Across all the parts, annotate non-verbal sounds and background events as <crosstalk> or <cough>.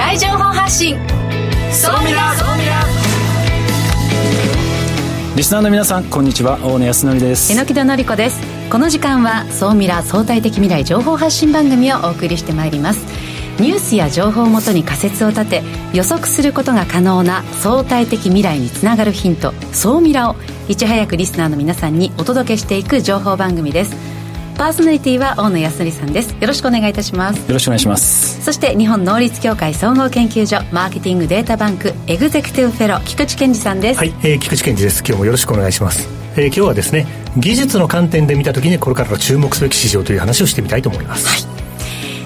来情報発信。ソーミラソーミラリスナーの皆さんこんにちは。大野康則です。榎木戸紀子です。この時間は総ミラ相対的未来情報発信番組をお送りしてまいります。ニュースや情報をもとに仮説を立て予測することが可能な相対的未来につながるヒント総ミラをいち早くリスナーの皆さんにお届けしていく情報番組ですパーソナリティは大野康則さんです。よろしくお願いいたします。よろしくお願いします。そして日本能率協会総合研究所マーケティングデータバンクエグゼクティブフェロ菊池健二さんです。はい、えー、菊池健二です。今日もよろしくお願いします、えー、今日はですね技術の観点で見た時にこれからの注目すべき市場という話をしてみたいと思います、は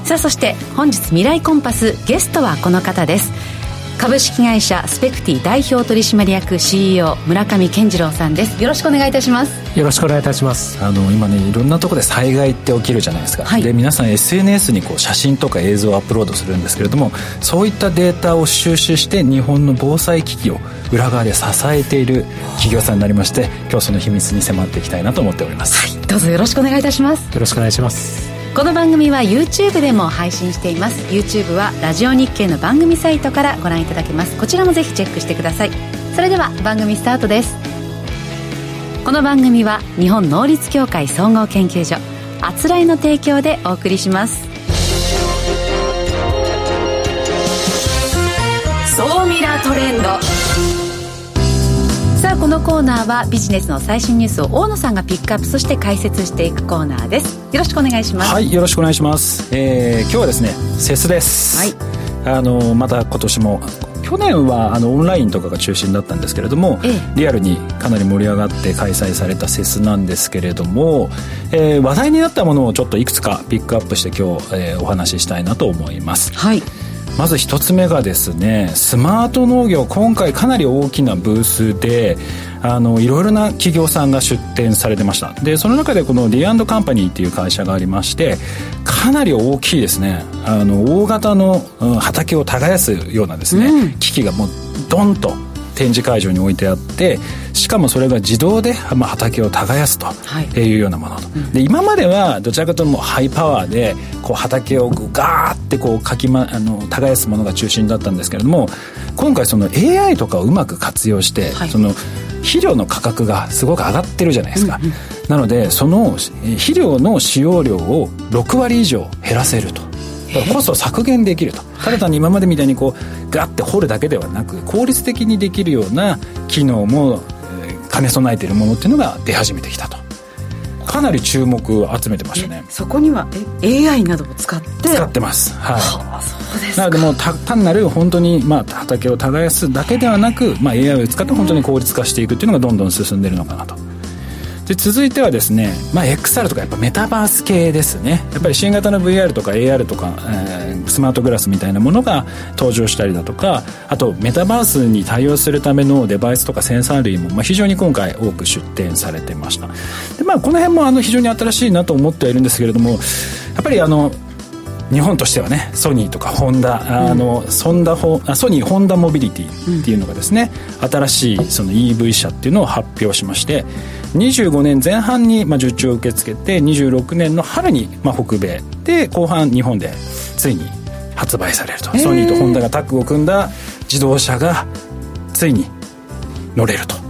い、さあそして本日未来コンパスゲストはこの方です株式会社スペクティ代表取締役 CEO 村上健次郎さんです。よろしくお願いいたします。よろしくお願いいたします。あの今ねいろんなところで災害って起きるじゃないですか、はい、で皆さん SNS にこう写真とか映像をアップロードするんですけれどもそういったデータを収集して日本の防災機器を裏側で支えている企業さんになりまして今日その秘密に迫っていきたいなと思っております、はい、どうぞよろしくお願いいたします。よろしくお願いしますこの番組は YouTube でも配信しています。YouTube はラジオ日経の番組サイトからご覧いただけます。こちらもぜひチェックしてください。それでは番組スタートです。この番組は日本能率協会総合研究所あつらいの提供でお送りします。総ミラートレンド。さあこのコーナーはビジネスの最新ニュースを大野さんがピックアップそして解説していくコーナーです。よろしくお願いします。はいよろしくお願いします、えー、今日はですねセスです。はい。あのまた今年も去年はあのオンラインとかが中心だったんですけれども、ええ、リアルにかなり盛り上がって開催されたセスなんですけれども、えー、話題になったものをちょっといくつかピックアップして今日、えー、お話ししたいなと思います。はいまず一つ目がですねスマート農業今回かなり大きなブースであのいろいろな企業さんが出展されてました。でその中でこのリアンドカンパニーっていう会社がありましてかなり大きいですね。あの大型の、畑を耕すようなですね、うん、機器がもうドンと展示会場に置いてあってしかもそれが自動で、まあ、畑を耕すとい。うようなもの、はい、で今まではどちらかというとハイパワーでこう畑をガーってこうかき、ま、あの耕すものが中心だったんですけれども今回その AI とかをうまく活用して、はい、その肥料の価格がすごく上がってるじゃないですか、うんうん、なのでその肥料の使用量を6割以上減らせるとコストを削減できると。ただ単に今までみたいにこうガッて掘るだけではなく効率的にできるような機能も兼ね備えているものっていうのが出始めてきたと。かなり注目を集めてましたね。そこにはえ AI などを使って？使ってます。はい、はあ、そうですなのでもう単なる本当にまあ畑を耕すだけではなく、まあ、AI を使って本当に効率化していくっていうのがどんどん進んでるのかなとで続いてはですね、まあ、XR とかやっぱメタバース系ですね。やっぱり新型の VR とか AR とか、えー、スマートグラスみたいなものが登場したりだとかあとメタバースに対応するためのデバイスとかセンサー類も、まあ、非常に今回多く出展されてました。で、まあ、この辺もあの非常に新しいなと思ってはいるんですけれどもやっぱりあの日本としてはねソニーとかホンダ、あのソンダホソニーホンダモビリティっていうのがですね、新しいその EV 車っていうのを発表しまして25年前半にまあ受注を受け付けて26年の春にまあ北米で後半日本でついに発売されると。ソニーとホンダがタッグを組んだ自動車がついに乗れると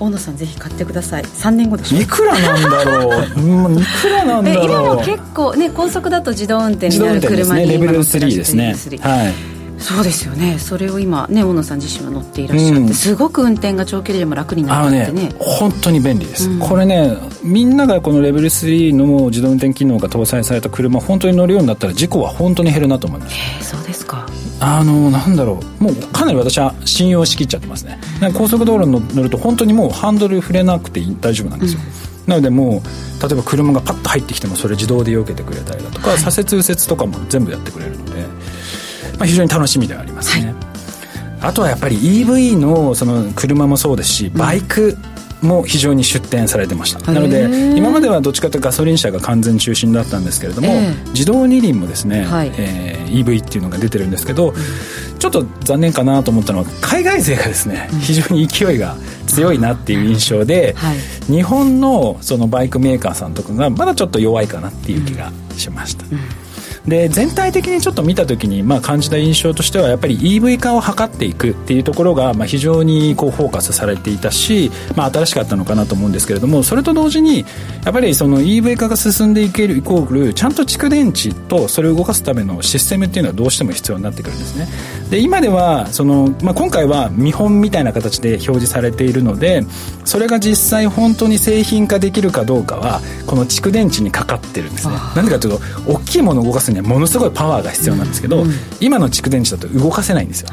大野さんぜひ買ってください。3年後でし。ょいくらなんだろう。いくらなんだろう。今も結構ね高速だと自動運転になる車に、ね、レベル3ですね。はいそうですよね。それを今ね大野さん自身は乗っていらっしゃって、うん、すごく運転が長距離でも楽になってねね本当に便利です、うん、これねみんながこのレベル3の自動運転機能が搭載された車本当に乗るようになったら事故は本当に減るなと思います。そうですか。あのなんだろう。もうかなり私は信用しきっちゃってますね。高速道路に乗ると本当にもうハンドル触れなくて大丈夫なんですよ、うん、なのでもう例えば車がパッと入ってきてもそれ自動で避けてくれたりだとか、はい、左折右折とかも全部やってくれるので、まあ、非常に楽しみではありますね、はい、あとはやっぱり EV のその車もそうですしバイク、うんも非常に出展されてました。なので今まではどっちかというとガソリン車が完全中心だったんですけれども、えー、自動二輪もですね、はい、えー、EV っていうのが出てるんですけど、うん、ちょっと残念かなと思ったのは海外勢がですね、うん、非常に勢いが強いなっていう印象で、はい、日本のそのバイクメーカーさんとかがまだちょっと弱いかなっていう気がしました、うんで全体的にちょっと見た時に、まあ、感じた印象としてはやっぱり EV 化を図っていくっていうところが、まあ、非常にこうフォーカスされていたし、まあ、新しかったのかなと思うんですけれどもそれと同時にやっぱりその EV 化が進んでいけるイコールちゃんと蓄電池とそれを動かすためのシステムっていうのはどうしても必要になってくるんですね。で今ではその、まあ、今回は見本みたいな形で表示されているのでそれが実際本当に製品化できるかどうかはこの蓄電池にかかってるんですね。なんでかというと大きいものを動かすにはものすごいパワーが必要なんですけど、うん、今の蓄電池だと動かせないんですよ。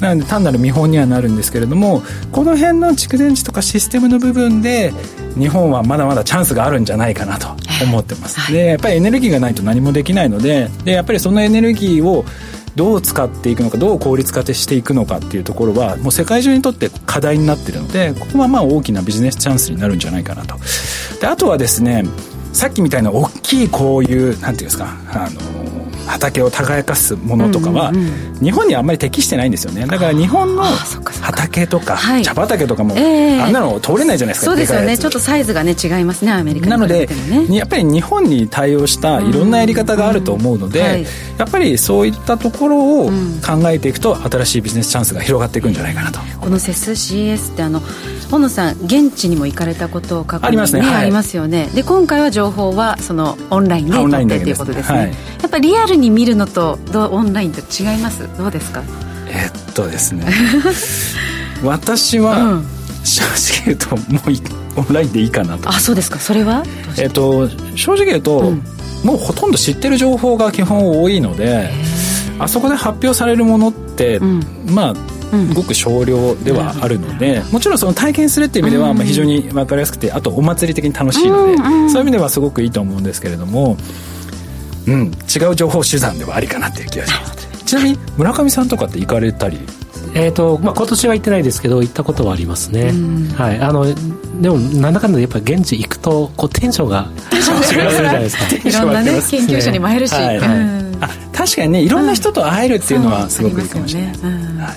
なので単なる見本にはなるんですけれどもこの辺の蓄電池とかシステムの部分で日本はまだまだチャンスがあるんじゃないかなと思ってます、はい、でやっぱりエネルギーがないと何もできないのででやっぱりそのエネルギーをどう使っていくのかどう効率化していくのかっていうところはもう世界中にとって課題になってるのでここはまあ大きなビジネスチャンスになるんじゃないかなと。であとはですねさっきみたいな大きいこういうなんていうんですかあの畑を耕すものとかは、日本にはあんまり適してないんですよね。だから日本の畑とか茶畑とかも、あんなの通れないじゃないですかそうですよね。ちょっとサイズがね違いますねアメリカなのでやっぱり日本に対応したいろんなやり方があると思うので、やっぱりそういったところを考えていくと新しいビジネスチャンスが広がっていくんじゃないかなと。この CES ってあの本野さん現地にも行かれたことを確認、ありますね、はい、ありますよね。で今回は情報はそのオンラインで取ってっていうことですね、はい、やっぱリアルに見るのとどうオンラインと違います？どうですか？えっとですね。<laughs> 私は、うん、正直言うともうオンラインでいいかなと。あそうですか。それは？えっと正直言うと、うん、もうほとんど知ってる情報が基本多いのであそこで発表されるものって、うん、まあごく少量ではあるので、もちろんその体験するっていう意味ではまあ非常に分かりやすくてあとお祭り的に楽しいので、そういう意味ではすごくいいと思うんですけれども、うん、違う情報手段ではありかなっていう気がします。ちなみに村上さんとかって行かれたり？えーとまあ、今年は行ってないですけど行ったことはありますね、はい、あのでもなんだかんだやっぱ現地行くとこうテンションが違うじゃないですか。いろんなね研究者にも会えるし、はい。はい、あ確かにねいろんな人と会えるっていうのはすごくいいかもしれない、うん。ね。はい、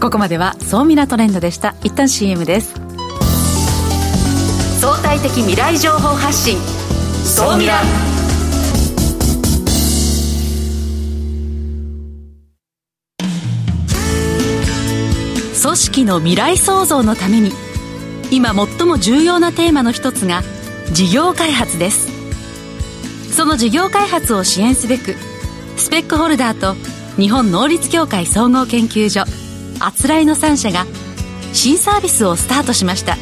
ここまでは総ミラトレンドでした。一旦 CM です。相対的未来情報発信。総ミラ組織の未来創造のために今最も重要なテーマの一つが事業開発です。その事業開発を支援すべくスペックホルダーと日本能率協会総合研究所あつらいの3社が新サービスをスタートしました。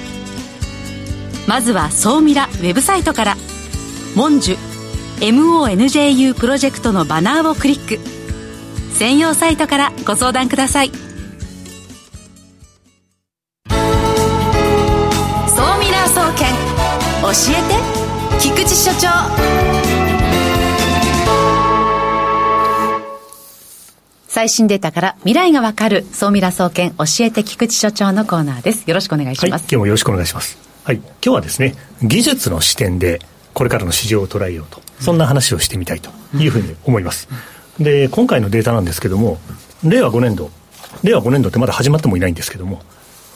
まずは総ミラウェブサイトから「モンジュ MONJU プロジェクト」のバナーをクリック。専用サイトからご相談ください。総ミラ総研教えて菊池所長。最新データから未来がわかる。総ミラ総研教えて菊池所長のコーナーです。よろしくお願いします、はい、今日もよろしくお願いします。はい今日はですね技術の視点でこれからの市場を捉えようとそんな話をしてみたいというふうに思います、で今回のデータなんですけども令和5年度令和5年度ってまだ始まってもいないんですけども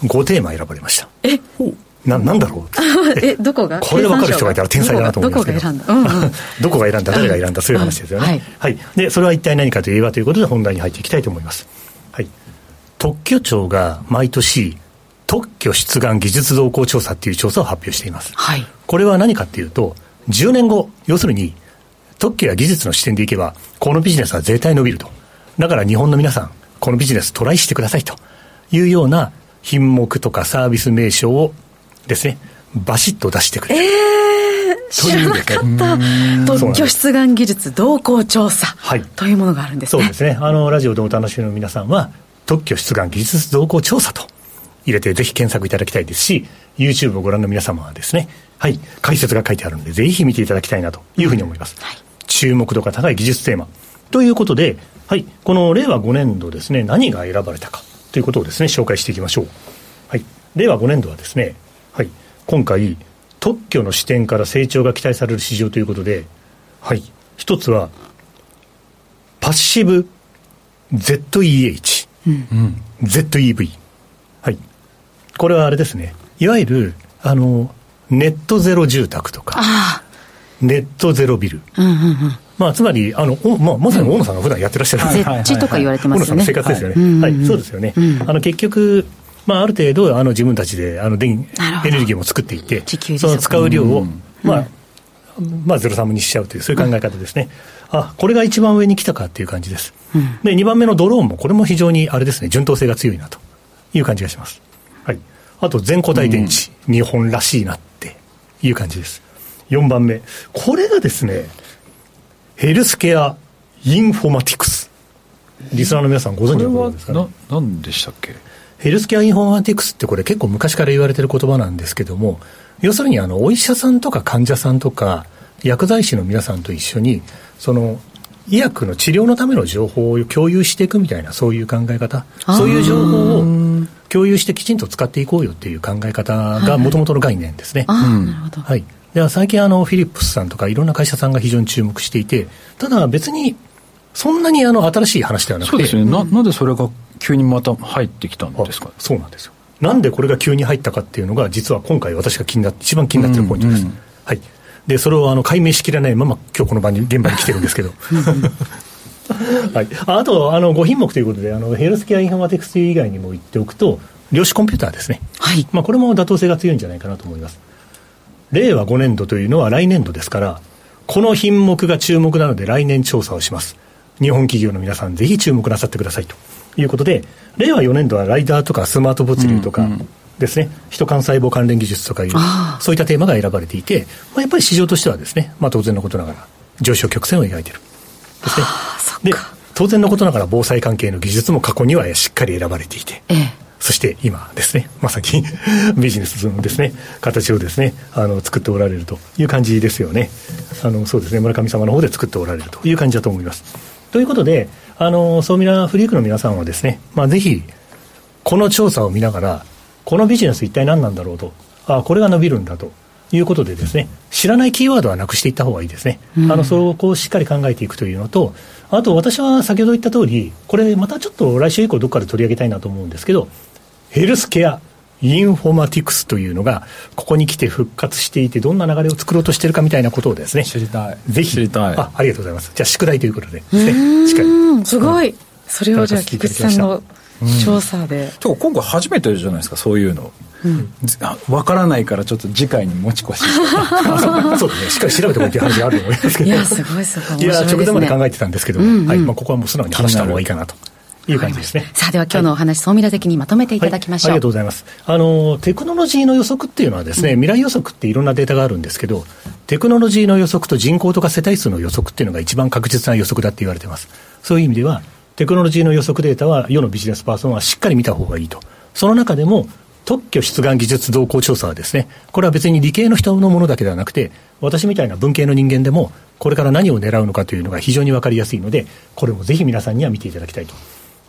5テーマ選ばれました。えななんだろう？<laughs> えどこが？これで分かる人がいたら天才だなと思いますけど。どこが選んだ、うんうん、<laughs> どこが選んだ？誰が選んだ？そういう話ですよね、はい、はい、でそれは一体何かといえばということで本題に入っていきたいと思います、はい、特許庁が毎年特許出願技術動向調査っていう調査を発表しています、はい、これは何かっていうと10年後要するに特許や技術の視点でいけばこのビジネスは絶対伸びると。だから日本の皆さんこのビジネストライしてくださいというような品目とかサービス名称をですね、バシッと出してくれる。えー、知らなかった。特許出願技術動向調査、はい、というものがあるんですね。そうですね。あの、ラジオでお楽しみの皆さんは、特許出願技術動向調査と入れてぜひ検索いただきたいですし、YouTube をご覧の皆様はですね、はい、解説が書いてあるので、ぜひ見ていただきたいなというふうに思います。うんはい、注目度が高い技術テーマ。ということで、はい、この令和5年度ですね、何が選ばれたかということをですね、紹介していきましょう。はい、令和5年度はですね、はい、今回、特許の視点から成長が期待される市場ということで、はい、一つは、パッシブ ZEH、うん、ZEV、はい、これはあれですね、いわゆるあのネットゼロ住宅とか、ネットゼロビル、うんうんうん、まあ、つまり、あの、まあ、まさに大野さんが普段やってらっしゃる、うん、絶地とか言われてますよね。大野さんの生活ですよね。はい、はい、そうですよね。うん、あの、結局、まあ、ある程度、あの、自分たちで、あの、電、エネルギーも作っていて、その使う量を、まあ、まあ、ゼロサムにしちゃうという、そういう考え方ですね。あ、これが一番上に来たかっていう感じです。で、2番目のドローンも、これも非常に、あれですね、順当性が強いなという感じがします。はい。あと、全固体電池、日本らしいなっていう感じです。4番目。これがですね、ヘルスケアインフォマティクス。リスナーの皆さんご存知のことですか、ね、な、なんでしたっけ？ヘルスケアインフォマティクスってこれ結構昔から言われてる言葉なんですけども、要するにあの、お医者さんとか患者さんとか、薬剤師の皆さんと一緒に、その、医薬の治療のための情報を共有していくみたいな、そういう考え方、そういう情報を共有してきちんと使っていこうよっていう考え方がもともとの概念ですね。はい。では最近あの、フィリップスさんとかいろんな会社さんが非常に注目していて、ただ別に、そんなにあの新しい話ではなくて。そうですね。な、なんでそれが急にまた入ってきたんですか？そうなんですよ。なんでこれが急に入ったかっていうのが、実は今回私が気になって、一番気になってるポイントです。うんうん、はい。で、それをあの解明しきれないまま、今日この場に、現場に来てるんですけど。<laughs> はい、あと、あの5品目ということで、あのヘルスケアインフォマティクス以外にも言っておくと、量子コンピューターですね、はいまあ、これも妥当性が強いんじゃないかなと思います。令和5年度というのは来年度ですから、この品目が注目なので来年調査をします。日本企業の皆さん、ぜひ注目なさってくださいということで、令和4年度はライダーとかスマート物流とかですね、人幹細胞関連技術とかいう、そういったテーマが選ばれていて、まあ、やっぱり市場としてはですね、まあ、当然のことながら、上昇曲線を描いている。ですね。で、当然のことながら防災関係の技術も過去にはしっかり選ばれていて、ええ、そして今ですね、まさに <laughs> ビジネスのですね、形をですね、あの、作っておられるという感じですよね。あの、そうですね、村上様の方で作っておられるという感じだと思います。ということで、あの、ソーミラフリークの皆さんはですね、まあ、ぜひ、この調査を見ながら、このビジネス一体何なんだろうと、あこれが伸びるんだということでですね、知らないキーワードはなくしていった方がいいですね。うん、あの、そこをしっかり考えていくというのと、あと私は先ほど言った通り、これまたちょっと来週以降どっかで取り上げたいなと思うんですけど、ヘルスケア、インフォマティクスというのが、ここに来て復活していて、どんな流れを作ろうとしているかみたいなことをですね、知りたい。ぜひ、知りたい。あ、ありがとうございます。じゃあ、宿題ということで、ね、しっかり。すごい。それをじゃあ、菊池さんの調査で。うん、今回初めてじゃないですか、そういうの。うん、分からないからちょっと次回に持ち越し <laughs> そうですね。しっかり調べてこいっていう話があると思いますけど。いやすごいすごい。いや直前まで考えてたんですけど、うんうん、はい。まあ、ここはもう素直に話した方がいいかなという感じですね。さあ、では今日のお話、総ミラ的にまとめていただきましょう、はい、ありがとうございます。あの、テクノロジーの予測っていうのはですね、うん、未来予測っていろんなデータがあるんですけど、テクノロジーの予測と人口とか世帯数の予測っていうのが一番確実な予測だって言われてます。そういう意味では、テクノロジーの予測データは世のビジネスパーソンはしっかり見た方がいいと。その中でも、特許出願技術動向調査はですね、これは別に理系の人のものだけではなくて、私みたいな文系の人間でも、これから何を狙うのかというのが非常に分かりやすいので、これもぜひ皆さんには見ていただきたいと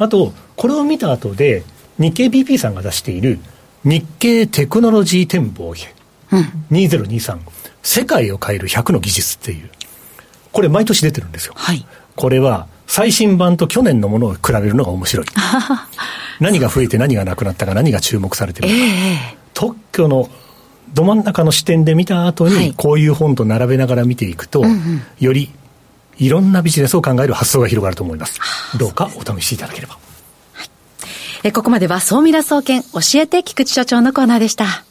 あと、これを見た後で、日経 BP さんが出している日経テクノロジー展望2023、世界を変える100の技術っていう、これ毎年出てるんですよ。はい、これは最新版と去年のものを比べるのが面白い。<laughs> 何が増えて何がなくなったか何が注目されてるか。えー、特許のど真ん中の視点で見た後に、こういう本と並べながら見ていくと、よりいろんなビジネスを考える発想が広がると思います。どうかお試しいただければ。はい、えここまでは総ミラ総研教えて菊池所長のコーナーでした。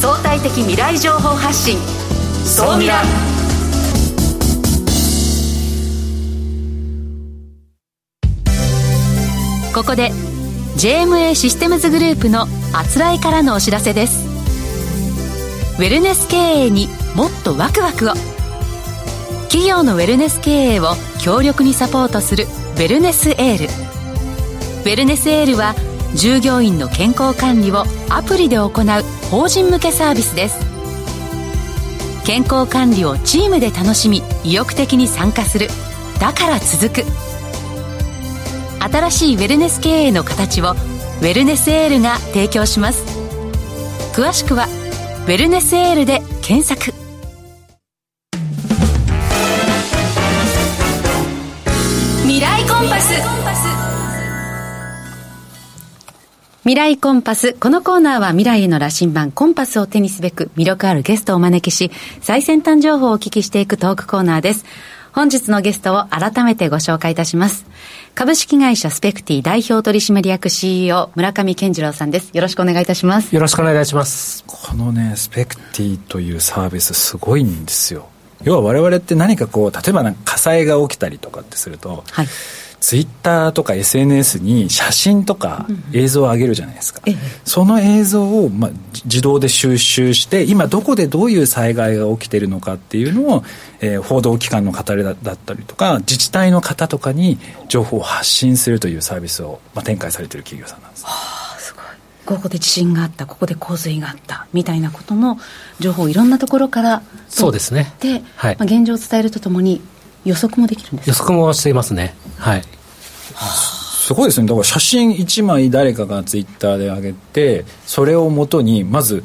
相対的未来情報発信総ミラここで JMA システムズグループのあつらいからのお知らせですウェルネス経営にもっとワクワクを企業のウェルネス経営を強力にサポートするウェルネスエール。ウェルネスエールは従業員の健康管理をアプリで行う法人向けサービスです。健康管理をチームで楽しみ意欲的に参加する。だから続く。新しいウェルネス経営の形をウェルネスエールが提供します。詳しくは「ウェルネスエール」で検索。未来コンパス。このコーナーは未来への羅針盤コンパスを手にすべく魅力あるゲストをお招きし、最先端情報をお聞きしていくトークコーナーです。本日のゲストを改めてご紹介いたします。株式会社スペクティ代表取締役 CEO 村上健次郎さんです。よろしくお願いいたします。よろしくお願いいたします。このね、スペクティというサービスすごいんですよ。要は我々って何かこう、例えば火災が起きたりとかってすると、はい、ツイッターとか SNS に写真とか映像を上げるじゃないですか、うん、その映像を、まあ、自動で収集して今どこでどういう災害が起きてるのかっていうのを、えー、報道機関の方だったりとか自治体の方とかに情報を発信するというサービスを、まあ、展開されてる企業さんなんです。はあ、すごい。ここで地震があったここで洪水があったみたいなことの情報をいろんなところからそうですね。で、はい、まあ、現状を伝えるとともに予測もできるんです予測もしていますね。はい。すごいですね。だから写真1枚誰かがツイッターで上げてそれをもとにまず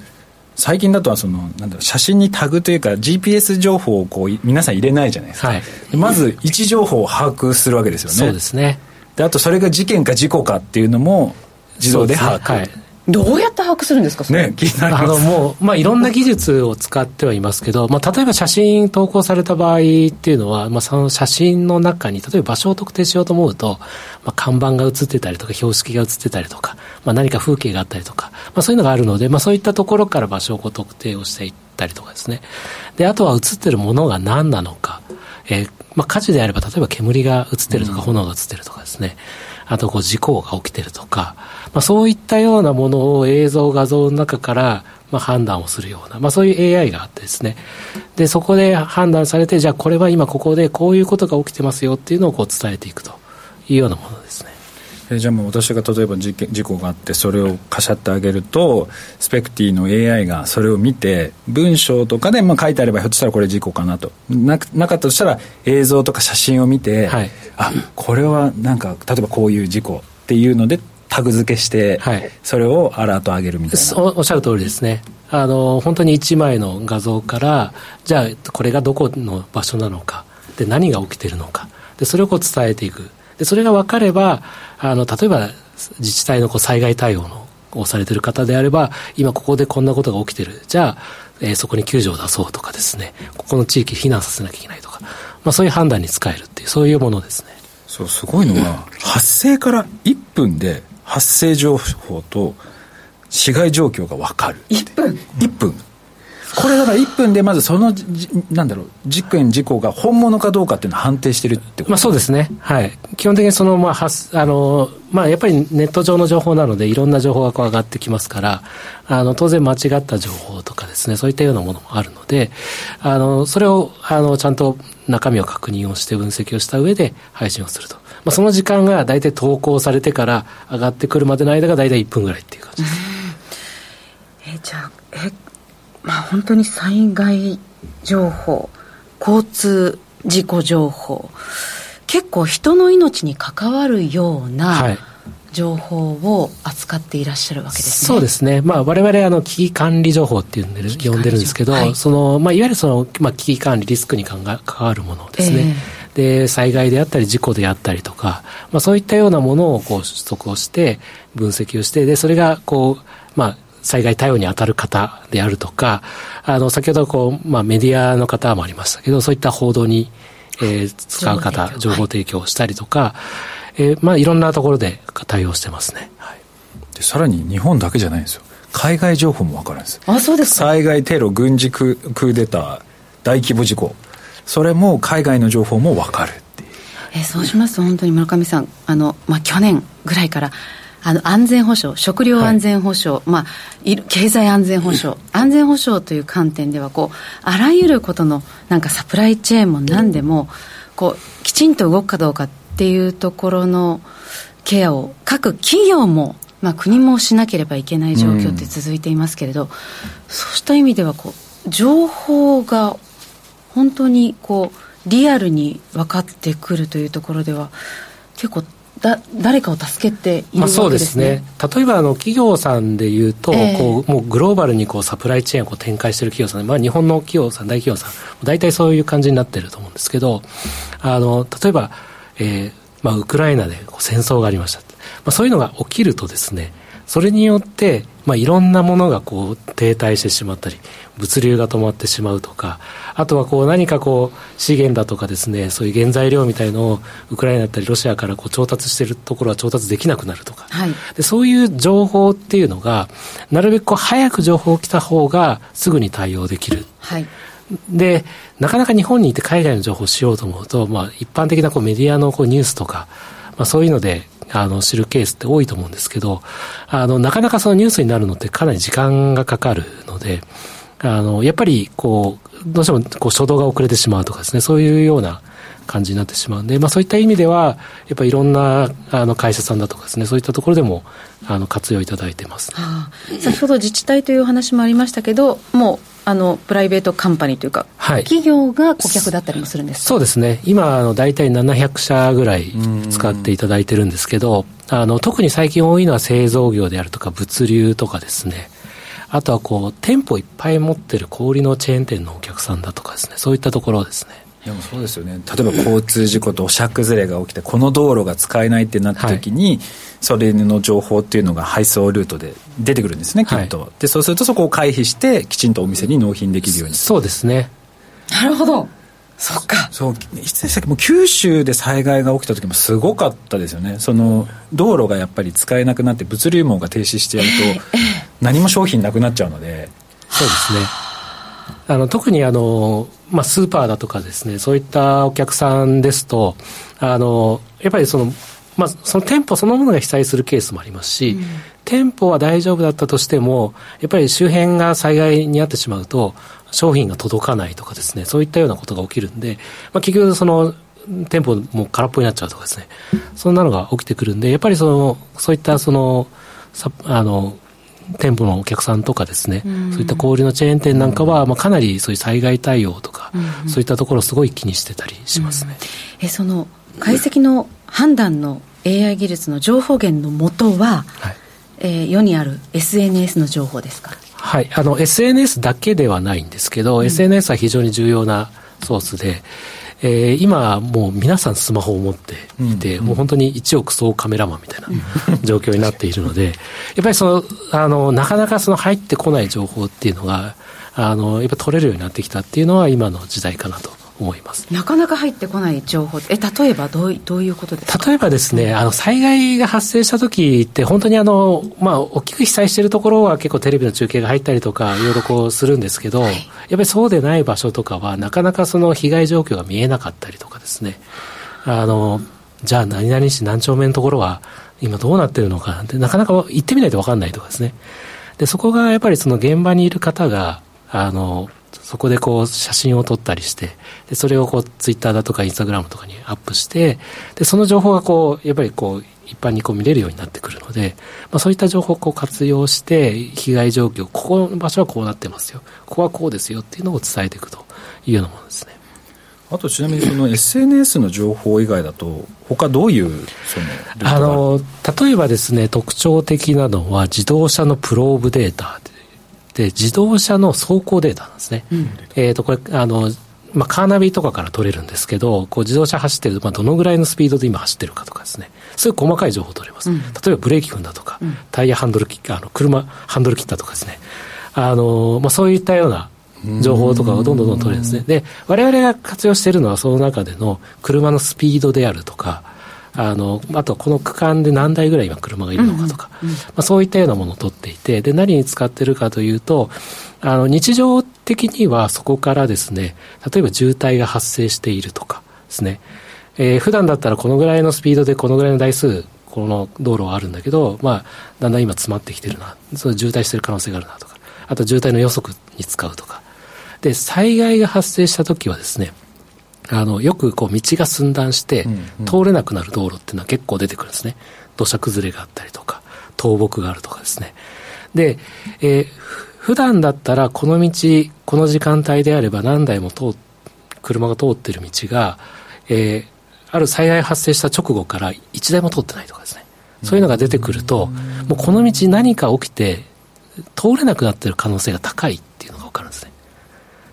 最近だとはそのなんだろう写真にタグというか GPS 情報をこう皆さん入れないじゃないですか、はい、まず位置情報を把握するわけですよね。そうですね。であとそれが事件か事故かっていうのも自動で把握、ね。はい、どうやって把握するんですかね気になります。あのもう、まあ、いろんな技術を使ってはいますけど、まあ、例えば写真投稿された場合っていうのは、まあ、その写真の中に例えば場所を特定しようと思うと、まあ、看板が写ってたりとか標識が写ってたりとか、まあ、何か風景があったりとか、まあ、そういうのがあるので、まあ、そういったところから場所をこう特定をしていったりとかですね。であとは写ってるものが何なのか、えーまあ、火事であれば例えば煙が映ってるとか炎が映ってるとかですね、あとこう事故が起きてるとか、まあ、そういったようなものを映像、画像の中から、まあ、判断をするような、まあ、そういう AI があってですね。で、そこで判断されて、じゃあこれは今ここでこういうことが起きてますよっていうのをこう伝えていくというようなものですね。えじゃあもう私が例えば事件事故があってそれをかしゃってあげるとスペクティの AI がそれを見て文章とかでまあ書いてあればひょっとしたらこれ事故かなとななかったとしたら映像とか写真を見て、はい、あこれはなんか例えばこういう事故っていうのでタグ付けして、はい、それをアラート上げるみたいな。おっしゃる通りですね。あの本当に1枚の画像からじゃあこれがどこの場所なのか。で何が起きてるのか。でそれをこう伝えていく。でそれが分かればあの例えば自治体のこう災害対応のをされてる方であれば今ここでこんなことが起きてる。じゃあ、えー、そこに救助を出そうとかですね。ここの地域避難させなきゃいけないとか、まあ、そういう判断に使えるっていうそういうものですね。そうすごいのは発生から1分で発生情報と市街状況が分かる1分。1分。これだから1分でまずそのなんだろう事件事故が本物かどうかっていうのを判定してるってこと。まあそうですね。はい。基本的にそのまあはあのまあやっぱりネット上の情報なのでいろんな情報がこう上がってきますからあの当然間違った情報とかですねそういったようなものもあるのであのそれをあのちゃんと中身を確認をして分析をした上で配信をすると、まあ、その時間が大体投稿されてから上がってくるまでの間が大体1分ぐらいっていう感じです、<laughs> えじゃあえまあ、本当に災害情報交通事故情報結構人の命に関わるような、情報を扱っていらっしゃるわけですね。そうですね。まあ我々あの危機管理情報って呼んでる呼んでるんですけど、はい、そのまあいわゆるそのまあ危機管理リスクに関わるものですね。えー、で災害であったり事故であったりとか、まあそういったようなものをこう取得をして分析をしてでそれがこうまあ災害対応に当たる方であるとか、あの、先ほどこう、まあメディアの方もありましたけど、そういった報道に、えー、使う方、情報提供をしたりとか、はい、えー、まあいろんなところで対応してますね。はい、でさらに日本だけじゃないんですよ。海外情報も分かるんです。あ、そうです災害、テロ、軍事ククーデター、大規模事故。それも海外の情報も分かるっていう。えー、そうしますと本当に村上さん、あの、まあ去年ぐらいから、あの安全保障、食料安全保障、はい、まあ、経済安全保障、安全保障という観点ではこう、あらゆることのなんかサプライチェーンも何でもこうきちんと動くかどうかっていうところのケアを各企業も、まあ、国もしなければいけない状況って続いていますけれど、うん、そうした意味ではこう情報が本当にこうリアルに分かってくるというところでは結構だ誰かを助けているわけですね、まあ、そうですね。例えばあの企業さんでいうと、えー、こうもうグローバルにこうサプライチェーンをこう展開している企業さん、まあ、日本の企業さん大企業さん大体そういう感じになってると思うんですけどあの例えば、えーまあ、ウクライナでこう戦争がありました、まあ、そういうのが起きるとですねそれによって、まあ、いろんなものがこう停滞してしまったり物流が止まってしまうとかあとはこう何かこう資源だとかですねそういう原材料みたいのをウクライナだったりロシアからこう調達しているところは調達できなくなるとか、はい、でそういう情報っていうのがなるべくこう早く情報が来た方がすぐに対応できる。はい。で、なかなか日本にいて海外の情報をしようと思うと、まあ、一般的なこうメディアのこうニュースとか、まあ、そういうので、あの、知るケースって多いと思うんですけど、あの、なかなかそのニュースになるのってかなり時間がかかるので、あの、やっぱり、こう、どうしても、こう、初動が遅れてしまうとかですね、そういうような感じになってしまうんで、まあそういった意味では、やっぱりいろんな、あの、会社さんだとかですね、そういったところでも、あの、活用いただいてます。はあ、先ほど自治体という話もありましたけど、もう、あのプライベートカンパニーというか、はい、企業が顧客だったりもするんですそうですね、今、あの大体700社ぐらい使っていただいてるんですけど、あの特に最近多いのは製造業であるとか、物流とかですね、あとはこう店舗いっぱい持ってる小売のチェーン店のお客さんだとかですね、そういったところですね。でもそうですよね。例えば交通事故と土砂崩れが起きてこの道路が使えないってなった時に、はい、それの情報っていうのが配送ルートで出てくるんですねきっと、はい、でそうするとそこを回避してきちんとお店に納品できるように。そうですね。なるほど。そっか。そういつでしたっけ？もう九州で災害が起きた時もすごかったですよね。その道路がやっぱり使えなくなって物流網が停止してやると何も商品なくなっちゃうので。そうですねあの特にあの、まあ、スーパーだとかですねそういったお客さんですとあのやっぱりその,、まあ、その店舗そのものが被災するケースもありますし、うん、店舗は大丈夫だったとしてもやっぱり周辺が災害に遭ってしまうと商品が届かないとかですねそういったようなことが起きるんで、まあ、結局その店舗も空っぽになっちゃうとかですねそんなのが起きてくるんでやっぱりそのそういったそのあの店舗のお客さんとかですね、うん、そういった小売のチェーン店なんかは、まあ、かなりそういう災害対応とか、うん、そういったところをすごい気にしてたりしますね。うん、えその解析の判断の AI 技術の情報源の元は、はい。えー、世にある SNS の情報ですか？はい。あの SNS だけではないんですけど、SNS は非常に重要なソースで、えー、今もう皆さんスマホを持っていて、うん、もう本当に一億総カメラマンみたいな状況になっているので、<laughs> やっぱりその、あの、なかなかその入ってこない情報っていうのが、あの、やっぱ取れるようになってきたっていうのは今の時代かなと思います。なかなか入ってこない情報え例えばどうどういうことですか？例えばですねあの災害が発生した時って本当にあの、まあ、大きく被災しているところは結構テレビの中継が入ったりとかい。ろいろこうするんですけど、はい、やっぱりそうでない場所とかはなかなかその被害状況が見えなかったりとかですね。あのじゃあ何々市何丁目のところは今どうなってるのかなんてなかなか行ってみないと分かんないとかですね。でそこがやっぱりその現場にいる方があのそこでこう写真を撮ったりして、でそれをこうツイッターだとかインスタグラムとかにアップして、でその情報がこうやっぱりこう一般にこう見れるようになってくるので、まあ、そういった情報をこう活用して被害状況、ここの場所はこうなってますよ、ここはこうですよっていうのを伝えていくというようなものですね。あとちなみにその SNS の情報以外だと他どういうそのあの例えばですね特徴的なのは自動車のプローブデータで自動車の走行データなんですね、うん、えっ、とこれあのまあ、カーナビとかから取れるんですけど、こう自動車走ってると、まあ、どのぐらいのスピードで今走ってるかとかですね、そういう細かい情報を取れます。うん、例えばブレーキ踏んだとか、うん、タイヤハンドルあの、車ハンドル切ったとかですね、あの、まあ、そういったような情報とかをどんどんどんどん取れるんですね。で、我々が活用しているのは、その中での車のスピードであるとか、あのあとこの区間で何台ぐらい今車がいるのかとか、うんうん、まあ、そういったようなものを取っていてで何に使ってるかというとあの日常的にはそこからですね例えば渋滞が発生しているとかですね、えー、普段だったらこのぐらいのスピードでこのぐらいの台数この道路はあるんだけど、まあ、だんだん今詰まってきてるな。その渋滞してる可能性があるなとか。あと渋滞の予測に使うとか。で災害が発生した時はですねあのよくこう道が寸断して通れなくなる道路っていうのは結構出てくるんですね。土砂崩れがあったりとか倒木があるとかですね。で、えー、普段だったらこの道この時間帯であれば何台も通車が通ってる道が、えー、ある災害発生した直後から1台も通ってないとかですね。そういうのが出てくるともうこの道何か起きて通れなくなってる可能性が高いっていうのが分かるんですね。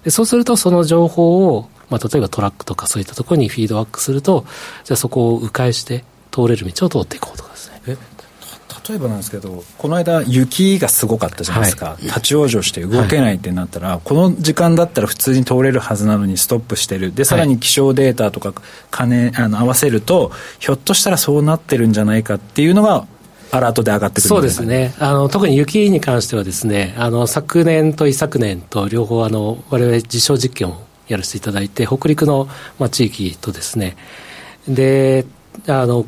でそうするとその情報をまあ、例えばトラックとかそういったところにフィードバックすると、じゃあそこを迂回して通れる道を通っていこうとかですね。え例えばなんですけどこの間雪がすごかったじゃないですか、はい、立ち往生して動けないってなったら、はい、この時間だったら普通に通れるはずなのにストップしてる。でさらに気象データとか金あの合わせるとひょっとしたらそうなってるんじゃないかっていうのがアラートで上がってくるそうですね。あの特に雪に関してはですねあの昨年と一昨年と両方あの我々実証実験をやらせていただいて北陸の、まあ、地域とですね。であの、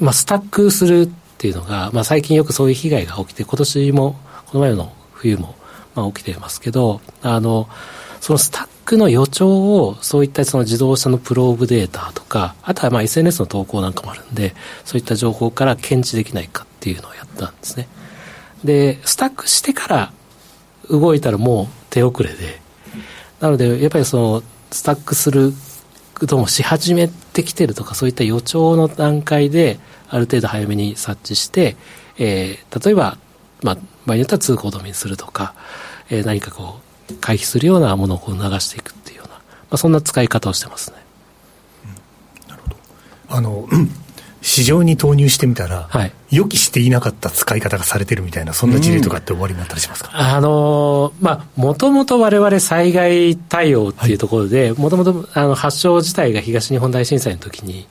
まあ、スタックするっていうのが、まあ、最近よくそういう被害が起きて今年もこの前の冬も、まあ、起きてますけどあのそのスタックの予兆をそういったその自動車のプローブデータとかあとはまあ SNS の投稿なんかもあるんでそういった情報から検知できないかっていうのをやったんですね。でスタックしてから動いたらもう手遅れでなのでやっぱりそのスタックするどうもし始めてきてるとかそういった予兆の段階である程度早めに察知して、えー、例えば、まあ、場合によっては通行止めにするとか、えー、何かこう回避するようなものをこう流していくっていうような、まあ、そんな使い方をしてますね。うん、あの市場に投入してみたら、はい、予期していなかった使い方がされてるみたいな、そんな事例とかって終わりになったりしますか、あのー、まあ、もともとわれ災害対応っていうところで、もともと発症自体が東日本大震災の時に、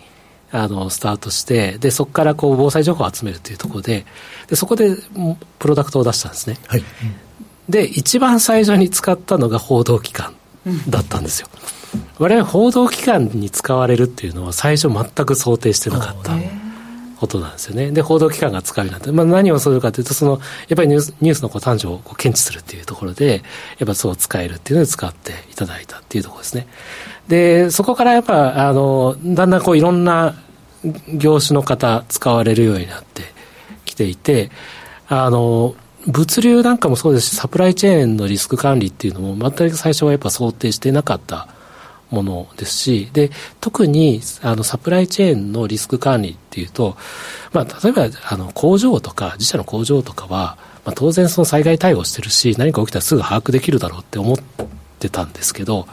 あの、スタートして、で、そこからこう、防災情報を集めるっていうところで、で、そこで、プロダクトを出したんですね。はい。で、一番最初に使ったのが報道機関だったんですよ。我々報道機関に使われるっていうのは最初全く想定してなかったことなんですよね。で、報道機関が使うようになって、まあ、何をするかというと、その、やっぱりニュースニュースのこう誕生をこう検知するっていうところで、やっぱそう使えるっていうので使っていただいたっていうところですね。で、そこからやっぱ、あの、だんだんこういろんな業種の方使われるようになってきていて、あの、物流なんかもそうですし、サプライチェーンのリスク管理っていうのも、全く最初はやっぱ想定してなかったものですし、で、特に、あの、サプライチェーンのリスク管理っていうと、まあ、例えば、あの、工場とか、自社の工場とかは、まあ、当然その災害対応してるし、何か起きたらすぐ把握できるだろうって思ってたんですけど、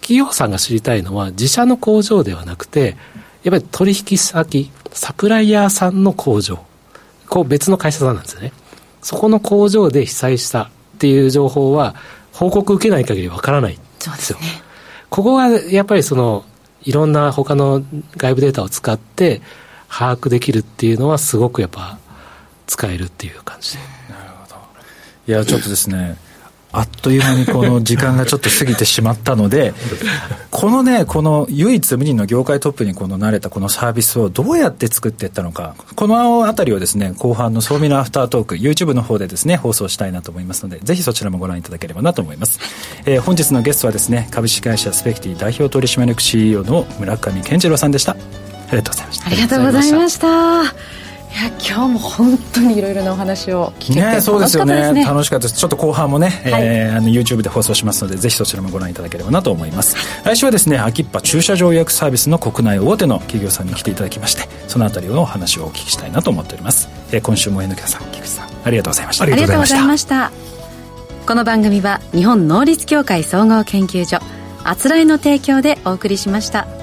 企業さんが知りたいのは、自社の工場ではなくて、やっぱり取引先、サプライヤーさんの工場、こう別の会社さんなんですよね。そこの工場で被災したっていう情報は、報告受けない限りわからないんですよ。ね、ここがやっぱりそのいろんな他の外部データを使って把握できるっていうのはすごくやっぱ使えるっていう感じで。なるほど。いや、ちょっとですね、あっという間にこの時間がちょっと過ぎてしまったので、<laughs> このね、この唯一無二の業界トップにこの慣れたこのサービスをどうやって作っていったのか、このあたりをですね、後半の総ミラアフタートーク、YouTube の方でですね、放送したいなと思いますので、ぜひそちらもご覧いただければなと思います。えー、本日のゲストはですね、株式会社スペクティ代表取締役 CEO の村上健次郎さんでした。ありがとうございました。ありがとうございました。いや今日も本当にいろいろなお話を。聞けてね、そうですよね。楽しかったですちょっと後半もね、はい、えー、あの YouTube で放送しますのでぜひそちらもご覧いただければなと思います。来週はですね秋っぱ駐車場予約サービスの国内大手の企業さんに来ていただきましてそのあたりのお話をお聞きしたいなと思っております、えー、今週もキャさん菊池さんありがとうございました。ありがとうございましたこの番組は日本能率協会総合研究所あつらいの提供でお送りしました。